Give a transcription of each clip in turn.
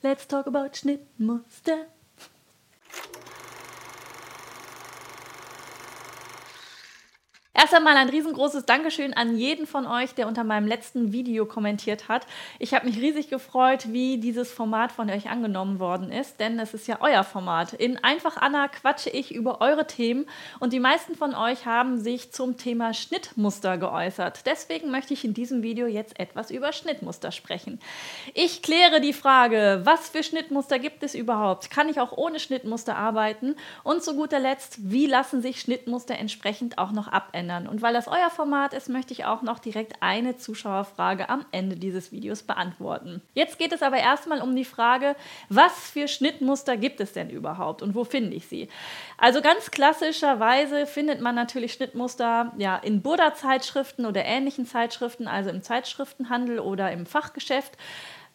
Let's talk about Schnittmuster. Erst einmal ein riesengroßes Dankeschön an jeden von euch, der unter meinem letzten Video kommentiert hat. Ich habe mich riesig gefreut, wie dieses Format von euch angenommen worden ist, denn es ist ja euer Format. In Einfach Anna quatsche ich über eure Themen und die meisten von euch haben sich zum Thema Schnittmuster geäußert. Deswegen möchte ich in diesem Video jetzt etwas über Schnittmuster sprechen. Ich kläre die Frage, was für Schnittmuster gibt es überhaupt? Kann ich auch ohne Schnittmuster arbeiten? Und zu guter Letzt, wie lassen sich Schnittmuster entsprechend auch noch abändern? Ändern. Und weil das euer Format ist, möchte ich auch noch direkt eine Zuschauerfrage am Ende dieses Videos beantworten. Jetzt geht es aber erstmal um die Frage, was für Schnittmuster gibt es denn überhaupt und wo finde ich sie? Also ganz klassischerweise findet man natürlich Schnittmuster ja, in Buddha-Zeitschriften oder ähnlichen Zeitschriften, also im Zeitschriftenhandel oder im Fachgeschäft.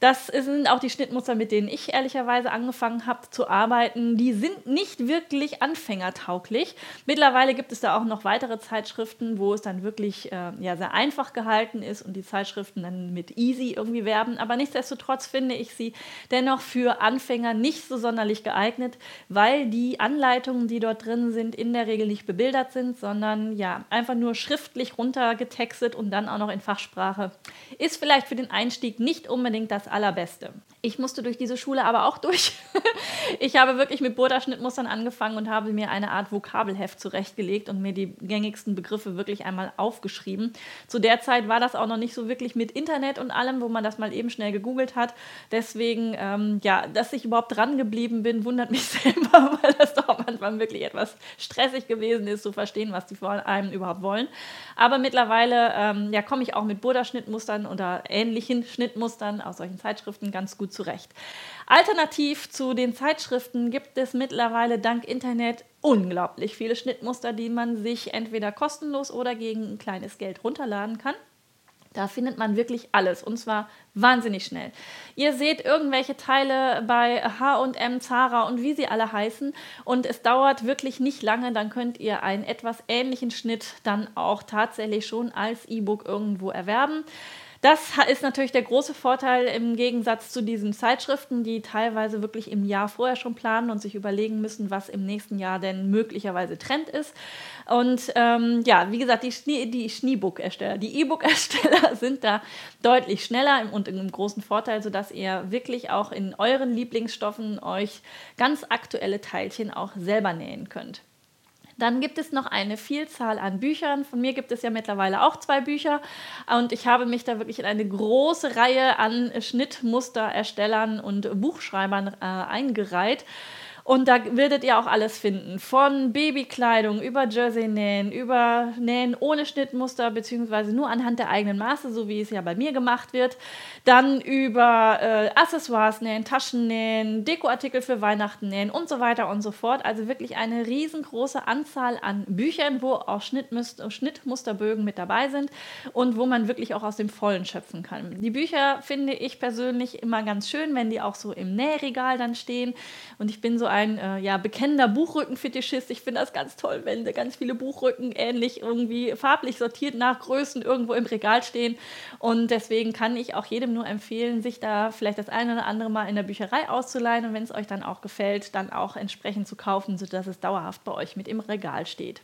Das sind auch die Schnittmuster, mit denen ich ehrlicherweise angefangen habe zu arbeiten. Die sind nicht wirklich anfängertauglich. Mittlerweile gibt es da auch noch weitere Zeitschriften, wo es dann wirklich äh, ja, sehr einfach gehalten ist und die Zeitschriften dann mit easy irgendwie werben. Aber nichtsdestotrotz finde ich sie dennoch für Anfänger nicht so sonderlich geeignet, weil die Anleitungen, die dort drin sind, in der Regel nicht bebildert sind, sondern ja, einfach nur schriftlich runtergetextet und dann auch noch in Fachsprache. Ist vielleicht für den Einstieg nicht unbedingt das Allerbeste. Ich musste durch diese Schule aber auch durch. ich habe wirklich mit Burda-Schnittmustern angefangen und habe mir eine Art Vokabelheft zurechtgelegt und mir die gängigsten Begriffe wirklich einmal aufgeschrieben. Zu der Zeit war das auch noch nicht so wirklich mit Internet und allem, wo man das mal eben schnell gegoogelt hat. Deswegen, ähm, ja, dass ich überhaupt dran geblieben bin, wundert mich selber, weil das doch Anfang wirklich etwas stressig gewesen ist, zu verstehen, was die vor allem überhaupt wollen. Aber mittlerweile ähm, ja, komme ich auch mit Burda-Schnittmustern oder ähnlichen Schnittmustern aus solchen Zeitschriften ganz gut zurecht. Alternativ zu den Zeitschriften gibt es mittlerweile dank Internet unglaublich viele Schnittmuster, die man sich entweder kostenlos oder gegen ein kleines Geld runterladen kann. Da findet man wirklich alles und zwar wahnsinnig schnell. Ihr seht irgendwelche Teile bei HM, Zara und wie sie alle heißen und es dauert wirklich nicht lange, dann könnt ihr einen etwas ähnlichen Schnitt dann auch tatsächlich schon als E-Book irgendwo erwerben. Das ist natürlich der große Vorteil im Gegensatz zu diesen Zeitschriften, die teilweise wirklich im Jahr vorher schon planen und sich überlegen müssen, was im nächsten Jahr denn möglicherweise Trend ist. Und ähm, ja, wie gesagt, die, Schneebook-Ersteller, die E-Book-Ersteller sind da deutlich schneller und im großen Vorteil, sodass ihr wirklich auch in euren Lieblingsstoffen euch ganz aktuelle Teilchen auch selber nähen könnt. Dann gibt es noch eine Vielzahl an Büchern. Von mir gibt es ja mittlerweile auch zwei Bücher. Und ich habe mich da wirklich in eine große Reihe an Schnittmustererstellern und Buchschreibern äh, eingereiht. Und da werdet ihr auch alles finden. Von Babykleidung über Jersey-Nähen, über Nähen ohne Schnittmuster, beziehungsweise nur anhand der eigenen Maße, so wie es ja bei mir gemacht wird. Dann über äh, Accessoires nähen, Taschen nähen, Dekoartikel für Weihnachten nähen und so weiter und so fort. Also wirklich eine riesengroße Anzahl an Büchern, wo auch Schnittmusterbögen mit dabei sind und wo man wirklich auch aus dem Vollen schöpfen kann. Die Bücher finde ich persönlich immer ganz schön, wenn die auch so im Nähregal dann stehen. Und ich bin so ein äh, ja, bekennender Buchrückenfetischist. Ich finde das ganz toll, wenn ganz viele Buchrücken ähnlich irgendwie farblich sortiert nach Größen irgendwo im Regal stehen. Und deswegen kann ich auch jedem nur empfehlen, sich da vielleicht das eine oder andere Mal in der Bücherei auszuleihen und wenn es euch dann auch gefällt, dann auch entsprechend zu kaufen, sodass es dauerhaft bei euch mit im Regal steht.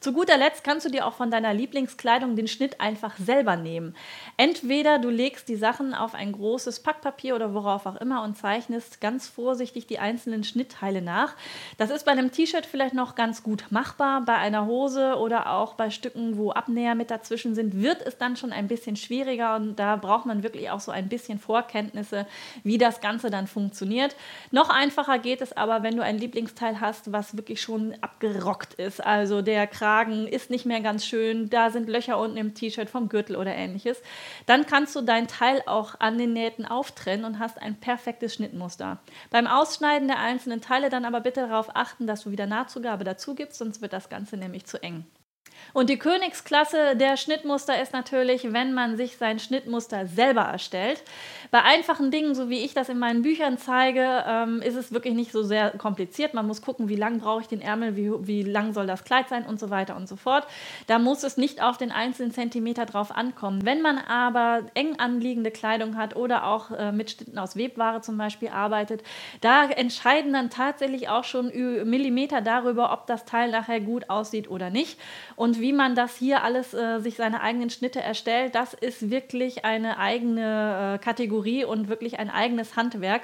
Zu guter Letzt kannst du dir auch von deiner Lieblingskleidung den Schnitt einfach selber nehmen. Entweder du legst die Sachen auf ein großes Packpapier oder worauf auch immer und zeichnest ganz vorsichtig die einzelnen Schnittteile nach. Das ist bei einem T-Shirt vielleicht noch ganz gut machbar. Bei einer Hose oder auch bei Stücken, wo Abnäher mit dazwischen sind, wird es dann schon ein bisschen schwieriger und da braucht man wirklich auch so ein bisschen Vorkenntnisse, wie das Ganze dann funktioniert. Noch einfacher geht es aber, wenn du ein Lieblingsteil hast, was wirklich schon abgerockt ist. Also der Kragen Kragen ist nicht mehr ganz schön, da sind Löcher unten im T-Shirt vom Gürtel oder ähnliches, dann kannst du dein Teil auch an den Nähten auftrennen und hast ein perfektes Schnittmuster. Beim Ausschneiden der einzelnen Teile dann aber bitte darauf achten, dass du wieder Nahtzugabe dazu gibst, sonst wird das Ganze nämlich zu eng. Und die Königsklasse der Schnittmuster ist natürlich, wenn man sich sein Schnittmuster selber erstellt. Bei einfachen Dingen, so wie ich das in meinen Büchern zeige, ähm, ist es wirklich nicht so sehr kompliziert. Man muss gucken, wie lang brauche ich den Ärmel, wie, wie lang soll das Kleid sein und so weiter und so fort. Da muss es nicht auf den einzelnen Zentimeter drauf ankommen. Wenn man aber eng anliegende Kleidung hat oder auch äh, mit Schnitten aus Webware zum Beispiel arbeitet, da entscheiden dann tatsächlich auch schon Millimeter darüber, ob das Teil nachher gut aussieht oder nicht. Und wie man das hier alles äh, sich seine eigenen Schnitte erstellt, das ist wirklich eine eigene äh, Kategorie und wirklich ein eigenes Handwerk.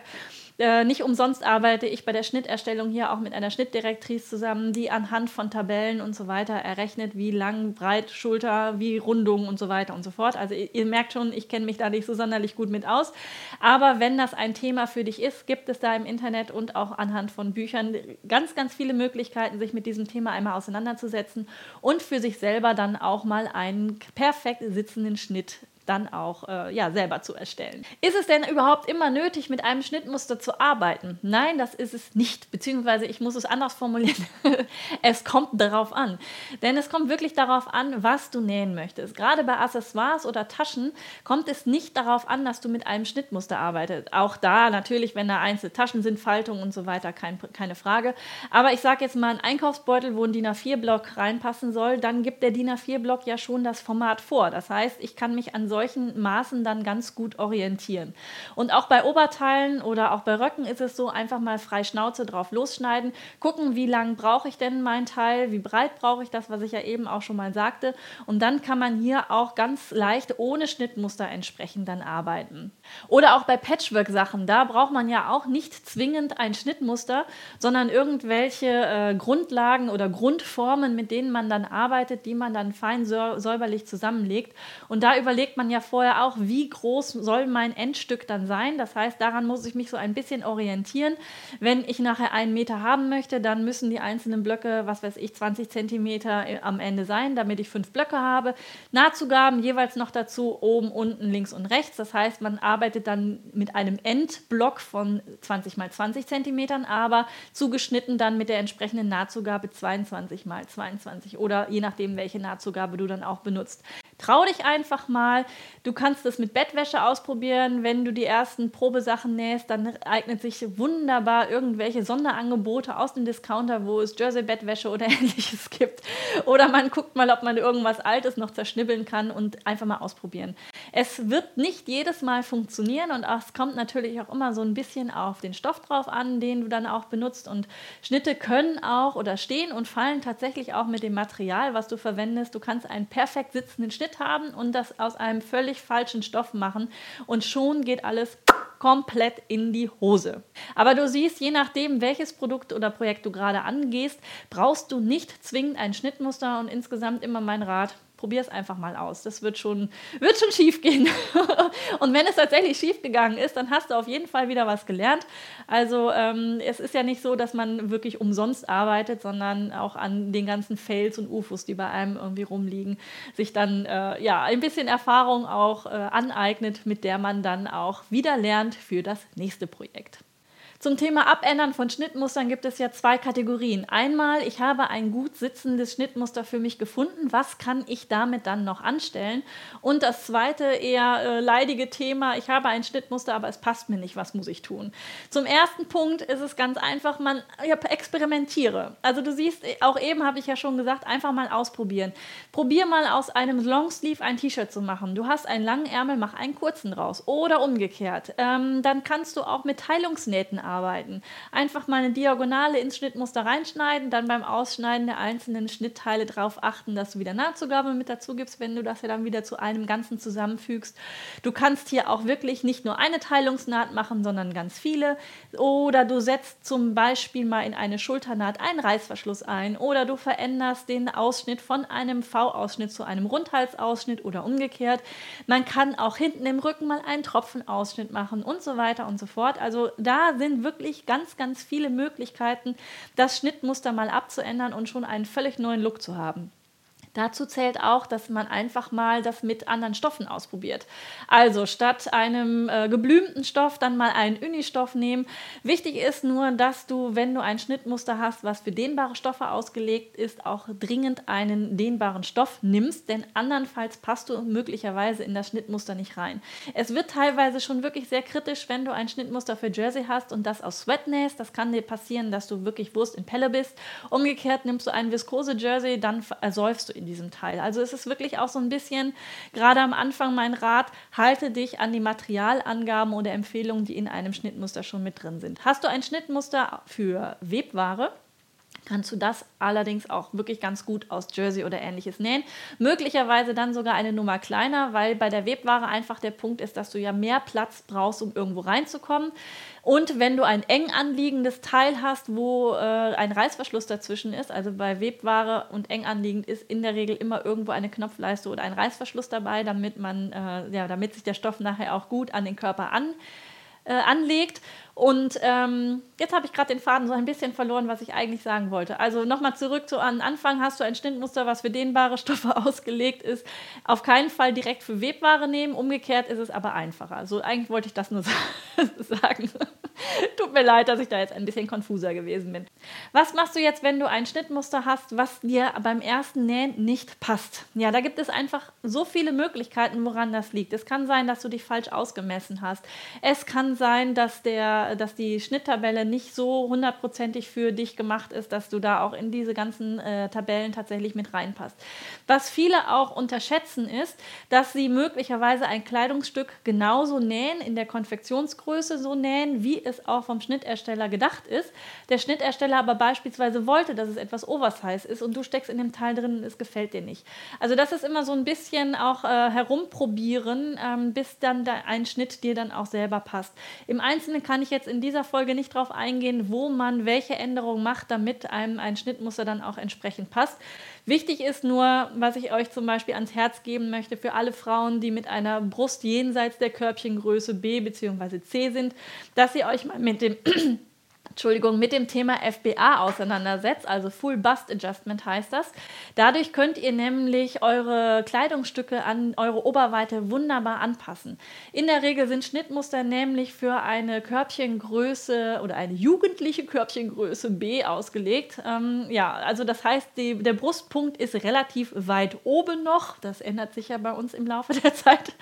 Äh, nicht umsonst arbeite ich bei der Schnitterstellung hier auch mit einer Schnittdirektrice zusammen, die anhand von Tabellen und so weiter errechnet, wie lang, breit, Schulter, wie Rundung und so weiter und so fort. Also ihr, ihr merkt schon, ich kenne mich da nicht so sonderlich gut mit aus. Aber wenn das ein Thema für dich ist, gibt es da im Internet und auch anhand von Büchern ganz, ganz viele Möglichkeiten, sich mit diesem Thema einmal auseinanderzusetzen und für sich selber dann auch mal einen perfekt sitzenden Schnitt dann auch äh, ja, selber zu erstellen. Ist es denn überhaupt immer nötig, mit einem Schnittmuster zu arbeiten? Nein, das ist es nicht. Beziehungsweise ich muss es anders formulieren. es kommt darauf an. Denn es kommt wirklich darauf an, was du nähen möchtest. Gerade bei Accessoires oder Taschen kommt es nicht darauf an, dass du mit einem Schnittmuster arbeitest. Auch da natürlich, wenn da einzelne Taschen sind, Faltungen und so weiter, kein, keine Frage. Aber ich sage jetzt mal, ein Einkaufsbeutel, wo ein DIN A4-Block reinpassen soll, dann gibt der DIN A4-Block ja schon das Format vor. Das heißt, ich kann mich an solchen Maßen dann ganz gut orientieren. Und auch bei Oberteilen oder auch bei Röcken ist es so, einfach mal frei Schnauze drauf losschneiden, gucken, wie lang brauche ich denn mein Teil, wie breit brauche ich das, was ich ja eben auch schon mal sagte. Und dann kann man hier auch ganz leicht ohne Schnittmuster entsprechend dann arbeiten. Oder auch bei Patchwork-Sachen, da braucht man ja auch nicht zwingend ein Schnittmuster, sondern irgendwelche äh, Grundlagen oder Grundformen, mit denen man dann arbeitet, die man dann fein säuberlich zusammenlegt. Und da überlegt man, man ja vorher auch, wie groß soll mein Endstück dann sein. Das heißt, daran muss ich mich so ein bisschen orientieren. Wenn ich nachher einen Meter haben möchte, dann müssen die einzelnen Blöcke, was weiß ich, 20 Zentimeter am Ende sein, damit ich fünf Blöcke habe. Nahtzugaben jeweils noch dazu oben, unten, links und rechts. Das heißt, man arbeitet dann mit einem Endblock von 20 mal 20 Zentimetern, aber zugeschnitten dann mit der entsprechenden Nahtzugabe 22 mal 22 oder je nachdem, welche Nahtzugabe du dann auch benutzt. Trau dich einfach mal. Du kannst es mit Bettwäsche ausprobieren. Wenn du die ersten Probesachen nähst, dann eignet sich wunderbar irgendwelche Sonderangebote aus dem Discounter, wo es Jersey-Bettwäsche oder ähnliches gibt. Oder man guckt mal, ob man irgendwas Altes noch zerschnibbeln kann und einfach mal ausprobieren. Es wird nicht jedes Mal funktionieren und es kommt natürlich auch immer so ein bisschen auf den Stoff drauf an, den du dann auch benutzt. Und Schnitte können auch oder stehen und fallen tatsächlich auch mit dem Material, was du verwendest. Du kannst einen perfekt sitzenden Schnitt Schnitt haben und das aus einem völlig falschen Stoff machen und schon geht alles komplett in die Hose. Aber du siehst, je nachdem, welches Produkt oder Projekt du gerade angehst, brauchst du nicht zwingend ein Schnittmuster und insgesamt immer mein Rat, probier es einfach mal aus. Das wird schon, wird schon schief gehen. und wenn es tatsächlich schief gegangen ist, dann hast du auf jeden Fall wieder was gelernt. Also ähm, es ist ja nicht so, dass man wirklich umsonst arbeitet, sondern auch an den ganzen Fails und UFOs, die bei einem irgendwie rumliegen, sich dann äh, ja ein bisschen Erfahrung auch äh, aneignet, mit der man dann auch wieder lernt für das nächste Projekt. Zum Thema Abändern von Schnittmustern gibt es ja zwei Kategorien. Einmal, ich habe ein gut sitzendes Schnittmuster für mich gefunden. Was kann ich damit dann noch anstellen? Und das zweite, eher äh, leidige Thema, ich habe ein Schnittmuster, aber es passt mir nicht. Was muss ich tun? Zum ersten Punkt ist es ganz einfach, man ja, experimentiere. Also du siehst, auch eben habe ich ja schon gesagt, einfach mal ausprobieren. Probier mal aus einem Longsleeve ein T-Shirt zu machen. Du hast einen langen Ärmel, mach einen kurzen draus. Oder umgekehrt. Ähm, dann kannst du auch mit Teilungsnähten arbeiten arbeiten. Einfach mal eine Diagonale ins Schnittmuster reinschneiden, dann beim Ausschneiden der einzelnen Schnittteile darauf achten, dass du wieder Nahtzugabe mit dazu gibst, wenn du das ja dann wieder zu einem Ganzen zusammenfügst. Du kannst hier auch wirklich nicht nur eine Teilungsnaht machen, sondern ganz viele. Oder du setzt zum Beispiel mal in eine Schulternaht einen Reißverschluss ein. Oder du veränderst den Ausschnitt von einem V-Ausschnitt zu einem Rundhalsausschnitt oder umgekehrt. Man kann auch hinten im Rücken mal einen Tropfenausschnitt machen und so weiter und so fort. Also da sind wirklich ganz, ganz viele Möglichkeiten, das Schnittmuster mal abzuändern und schon einen völlig neuen Look zu haben. Dazu zählt auch, dass man einfach mal das mit anderen Stoffen ausprobiert. Also statt einem äh, geblümten Stoff dann mal einen Unistoff nehmen. Wichtig ist nur, dass du, wenn du ein Schnittmuster hast, was für dehnbare Stoffe ausgelegt ist, auch dringend einen dehnbaren Stoff nimmst, denn andernfalls passt du möglicherweise in das Schnittmuster nicht rein. Es wird teilweise schon wirklich sehr kritisch, wenn du ein Schnittmuster für Jersey hast und das aus Sweat nähst. Das kann dir passieren, dass du wirklich Wurst in Pelle bist. Umgekehrt nimmst du ein viskose Jersey, dann ersäufst du in diesem Teil. Also es ist wirklich auch so ein bisschen, gerade am Anfang mein Rat, halte dich an die Materialangaben oder Empfehlungen, die in einem Schnittmuster schon mit drin sind. Hast du ein Schnittmuster für Webware? Kannst du das allerdings auch wirklich ganz gut aus Jersey oder ähnliches nähen. Möglicherweise dann sogar eine Nummer kleiner, weil bei der Webware einfach der Punkt ist, dass du ja mehr Platz brauchst, um irgendwo reinzukommen. Und wenn du ein eng anliegendes Teil hast, wo äh, ein Reißverschluss dazwischen ist, also bei Webware und eng anliegend ist in der Regel immer irgendwo eine Knopfleiste oder ein Reißverschluss dabei, damit man, äh, ja, damit sich der Stoff nachher auch gut an den Körper an, äh, anlegt. Und ähm, jetzt habe ich gerade den Faden so ein bisschen verloren, was ich eigentlich sagen wollte. Also nochmal zurück zu an Anfang hast du ein Schnittmuster, was für dehnbare Stoffe ausgelegt ist. Auf keinen Fall direkt für Webware nehmen. Umgekehrt ist es aber einfacher. Also eigentlich wollte ich das nur sagen. Tut mir leid, dass ich da jetzt ein bisschen konfuser gewesen bin. Was machst du jetzt, wenn du ein Schnittmuster hast, was dir beim ersten Nähen nicht passt? Ja, da gibt es einfach so viele Möglichkeiten, woran das liegt. Es kann sein, dass du dich falsch ausgemessen hast. Es kann sein, dass, der, dass die Schnitttabelle nicht so hundertprozentig für dich gemacht ist, dass du da auch in diese ganzen äh, Tabellen tatsächlich mit reinpasst. Was viele auch unterschätzen ist, dass sie möglicherweise ein Kleidungsstück genauso nähen, in der Konfektionsgröße so nähen, wie es auch vom Schnittersteller gedacht ist. Der Schnittersteller aber beispielsweise wollte, dass es etwas Oversize ist und du steckst in dem Teil drin und es gefällt dir nicht. Also das ist immer so ein bisschen auch äh, herumprobieren, ähm, bis dann ein Schnitt dir dann auch selber passt. Im Einzelnen kann ich jetzt in dieser Folge nicht darauf eingehen, wo man welche Änderungen macht, damit einem ein Schnittmuster dann auch entsprechend passt. Wichtig ist nur, was ich euch zum Beispiel ans Herz geben möchte, für alle Frauen, die mit einer Brust jenseits der Körbchengröße B bzw. C sind, dass ihr euch mal mit dem Entschuldigung, mit dem Thema FBA auseinandersetzt, also Full Bust Adjustment heißt das. Dadurch könnt ihr nämlich eure Kleidungsstücke an eure Oberweite wunderbar anpassen. In der Regel sind Schnittmuster nämlich für eine Körbchengröße oder eine jugendliche Körbchengröße B ausgelegt. Ähm, ja, also das heißt, die, der Brustpunkt ist relativ weit oben noch. Das ändert sich ja bei uns im Laufe der Zeit.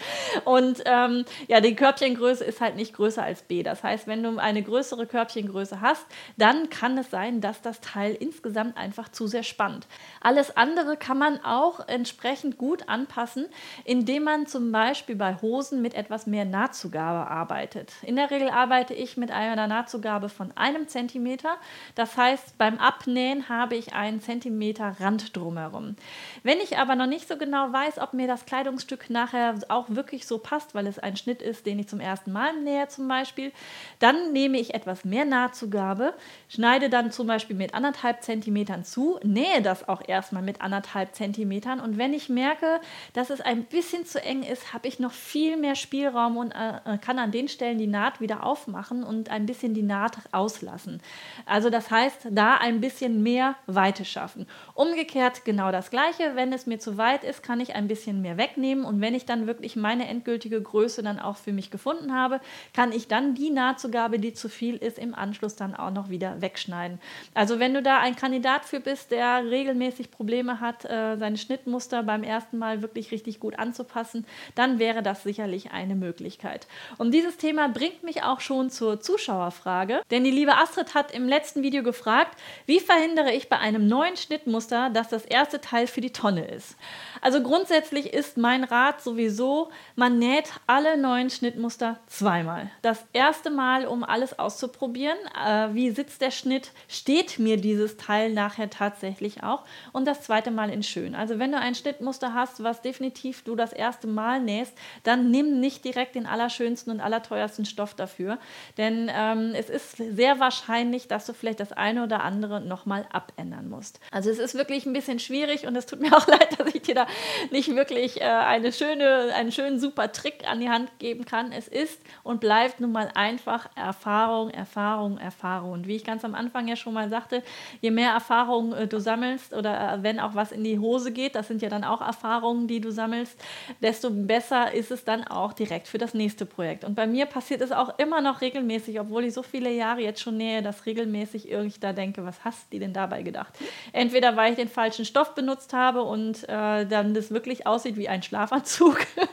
Und ähm, ja, die Körbchengröße ist halt nicht größer als B. Das heißt, wenn du eine größere Körbchengröße hast, dann kann es sein, dass das Teil insgesamt einfach zu sehr spannt. Alles andere kann man auch entsprechend gut anpassen, indem man zum Beispiel bei Hosen mit etwas mehr Nahtzugabe arbeitet. In der Regel arbeite ich mit einer Nahtzugabe von einem Zentimeter. Das heißt, beim Abnähen habe ich einen Zentimeter Rand drumherum. Wenn ich aber noch nicht so genau weiß, ob mir das Kleidungsstück nachher auch wirklich so passt, weil es ein Schnitt ist, den ich zum ersten Mal nähe zum Beispiel, dann nehme ich etwas mehr Nahtzugabe Zugabe, schneide dann zum Beispiel mit anderthalb Zentimetern zu, nähe das auch erstmal mit anderthalb Zentimetern und wenn ich merke, dass es ein bisschen zu eng ist, habe ich noch viel mehr Spielraum und äh, kann an den Stellen die Naht wieder aufmachen und ein bisschen die Naht auslassen. Also das heißt, da ein bisschen mehr Weite schaffen. Umgekehrt genau das gleiche, wenn es mir zu weit ist, kann ich ein bisschen mehr wegnehmen und wenn ich dann wirklich meine endgültige Größe dann auch für mich gefunden habe, kann ich dann die Nahtzugabe, die zu viel ist, im Anschluss dann auch noch wieder wegschneiden. Also wenn du da ein Kandidat für bist, der regelmäßig Probleme hat, äh, seine Schnittmuster beim ersten Mal wirklich richtig gut anzupassen, dann wäre das sicherlich eine Möglichkeit. Und dieses Thema bringt mich auch schon zur Zuschauerfrage, denn die liebe Astrid hat im letzten Video gefragt, wie verhindere ich bei einem neuen Schnittmuster, dass das erste Teil für die Tonne ist. Also grundsätzlich ist mein Rat sowieso, man näht alle neuen Schnittmuster zweimal. Das erste Mal, um alles auszuprobieren, äh, wie sitzt der Schnitt, steht mir dieses Teil nachher tatsächlich auch und das zweite Mal in schön. Also wenn du ein Schnittmuster hast, was definitiv du das erste Mal nähst, dann nimm nicht direkt den allerschönsten und allerteuersten Stoff dafür, denn ähm, es ist sehr wahrscheinlich, dass du vielleicht das eine oder andere nochmal abändern musst. Also es ist wirklich ein bisschen schwierig und es tut mir auch leid, dass ich dir da nicht wirklich äh, eine schöne, einen schönen super Trick an die Hand geben kann. Es ist und bleibt nun mal einfach Erfahrung, Erfahrung, Erfahrung erfahre. Und wie ich ganz am Anfang ja schon mal sagte, je mehr Erfahrungen äh, du sammelst oder äh, wenn auch was in die Hose geht, das sind ja dann auch Erfahrungen, die du sammelst, desto besser ist es dann auch direkt für das nächste Projekt. Und bei mir passiert es auch immer noch regelmäßig, obwohl ich so viele Jahre jetzt schon nähe, dass regelmäßig irgendwie da denke, was hast du denn dabei gedacht? Entweder weil ich den falschen Stoff benutzt habe und äh, dann das wirklich aussieht wie ein Schlafanzug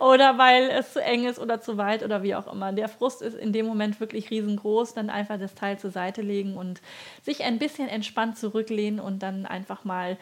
oder weil es zu eng ist oder zu weit oder wie auch immer. Der Frust ist in dem Moment wirklich riesengroß. Dann einfach das Teil zur Seite legen und sich ein bisschen entspannt zurücklehnen und dann einfach mal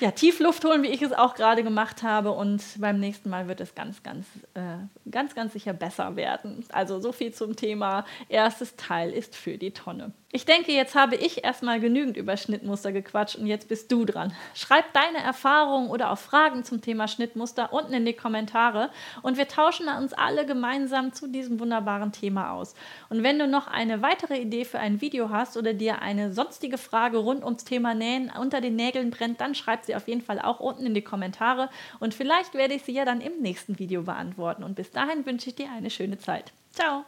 ja, tief Luft holen, wie ich es auch gerade gemacht habe. Und beim nächsten Mal wird es ganz, ganz, äh, ganz, ganz sicher besser werden. Also so viel zum Thema. Erstes Teil ist für die Tonne. Ich denke, jetzt habe ich erstmal genügend über Schnittmuster gequatscht und jetzt bist du dran. Schreib deine Erfahrungen oder auch Fragen zum Thema Schnittmuster unten in die Kommentare und wir tauschen uns alle gemeinsam zu diesem wunderbaren Thema aus. Und wenn du noch eine weitere Idee für ein Video hast oder dir eine sonstige Frage rund ums Thema Nähen unter den Nägeln brennt, dann schreib sie auf jeden Fall auch unten in die Kommentare und vielleicht werde ich sie ja dann im nächsten Video beantworten. Und bis dahin wünsche ich dir eine schöne Zeit. Ciao!